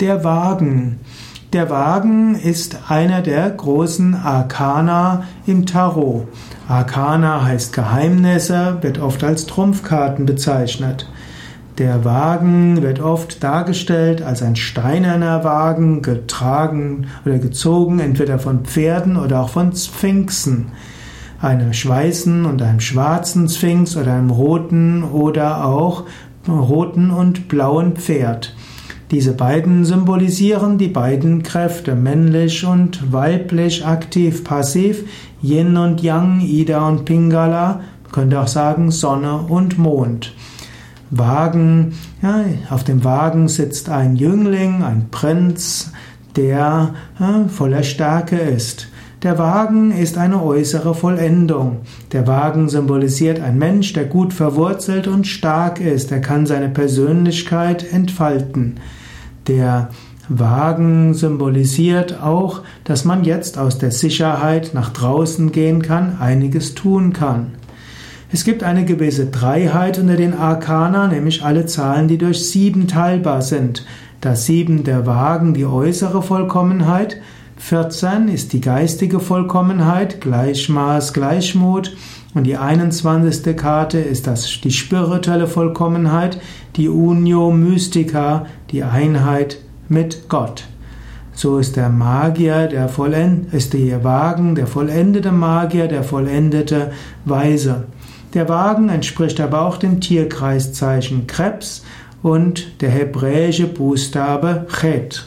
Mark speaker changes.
Speaker 1: Der Wagen. Der Wagen ist einer der großen Arkana im Tarot. Arkana heißt Geheimnisse, wird oft als Trumpfkarten bezeichnet. Der Wagen wird oft dargestellt als ein steinerner Wagen, getragen oder gezogen entweder von Pferden oder auch von Sphinxen. Einem weißen und einem schwarzen Sphinx oder einem roten oder auch roten und blauen Pferd. Diese beiden symbolisieren die beiden Kräfte, männlich und weiblich, aktiv, passiv, Yin und Yang, Ida und Pingala, könnte auch sagen Sonne und Mond. Wagen, ja, auf dem Wagen sitzt ein Jüngling, ein Prinz, der ja, voller Stärke ist. Der Wagen ist eine äußere Vollendung. Der Wagen symbolisiert ein Mensch, der gut verwurzelt und stark ist. Er kann seine Persönlichkeit entfalten. Der Wagen symbolisiert auch, dass man jetzt aus der Sicherheit nach draußen gehen kann, einiges tun kann. Es gibt eine gewisse Dreiheit unter den Arkana, nämlich alle Zahlen, die durch sieben teilbar sind. Das sieben der Wagen die äußere Vollkommenheit, 14 ist die geistige Vollkommenheit, Gleichmaß, Gleichmut. Und die 21. Karte ist das, die spirituelle Vollkommenheit, die Unio Mystica, die Einheit mit Gott. So ist der Magier, der vollend, ist der Wagen, der vollendete Magier, der vollendete Weise. Der Wagen entspricht aber auch dem Tierkreiszeichen Krebs und der hebräische Buchstabe Chet.